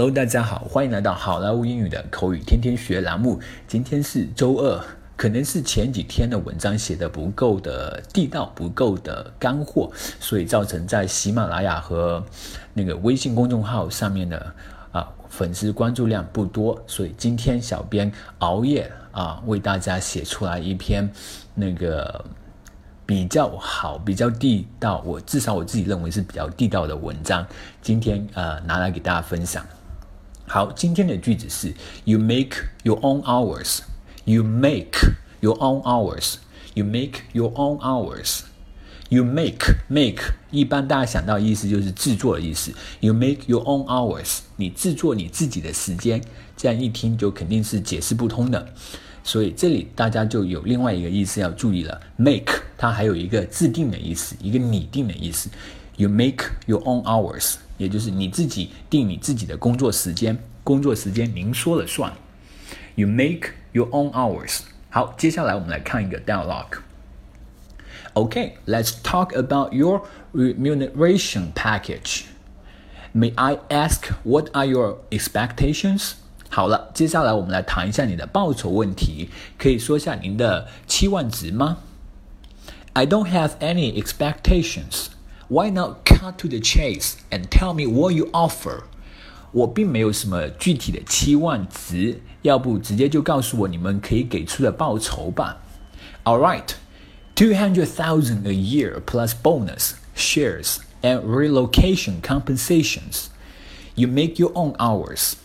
Hello，大家好，欢迎来到好莱坞英语的口语天天学栏目。今天是周二，可能是前几天的文章写的不够的地道，不够的干货，所以造成在喜马拉雅和那个微信公众号上面的啊粉丝关注量不多。所以今天小编熬夜啊，为大家写出来一篇那个。比较好，比较地道，我至少我自己认为是比较地道的文章。今天呃拿来给大家分享。好，今天的句子是：You make your own hours. You make your own hours. You make your own hours. You make make 一般大家想到意思就是制作的意思。You make your own hours. 你制作你自己的时间，这样一听就肯定是解释不通的。所以这里大家就有另外一个意思要注意了，make 它还有一个制定的意思，一个拟定的意思。You make your own hours，也就是你自己定你自己的工作时间，工作时间您说了算。You make your own hours。好，接下来我们来看一个 dialogue。Okay, let's talk about your remuneration package. May I ask what are your expectations? 好了，接下来我们来谈一下你的报酬问题，可以说下您的期望值吗？I don't have any expectations. Why not cut to the chase and tell me what you offer? 我并没有什么具体的期望值，要不直接就告诉我你们可以给出的报酬吧。All right, two hundred thousand a year plus bonus, shares, and relocation compensations. You make your own hours.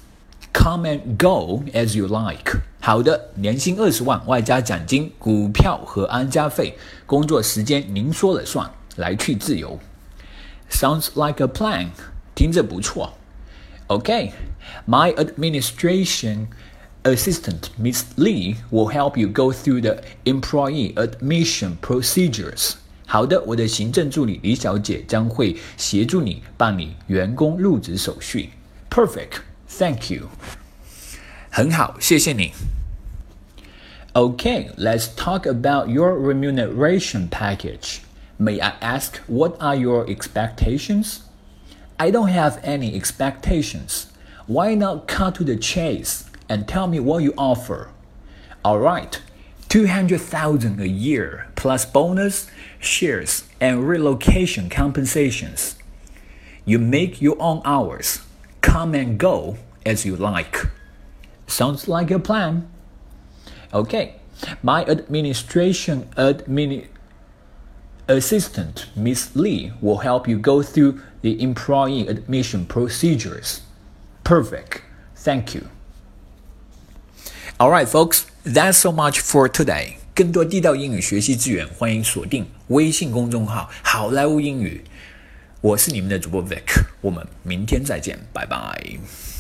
Come and go as you like。好的，年薪二十万，外加奖金、股票和安家费，工作时间您说了算，来去自由。 Sounds like a plan，听着不错。Okay, my administration assistant Miss Lee will help you go through the employee admission procedures。好的，我的行政助理李小姐将会协助你办理员工入职手续。Perfect。Thank you. 很好，谢谢你。Okay, let's talk about your remuneration package. May I ask what are your expectations? I don't have any expectations. Why not cut to the chase and tell me what you offer? All right, 200,000 a year plus bonus, shares, and relocation compensations. You make your own hours come and go as you like. Sounds like a plan. Okay, my administration admin assistant, Miss Lee, will help you go through the employee admission procedures. Perfect. Thank you. All right, folks, that's so much for today. 更多地道英语学习资源，欢迎锁定微信公众号“好莱坞英语”。我是你们的主播 Vic，我们明天再见，拜拜。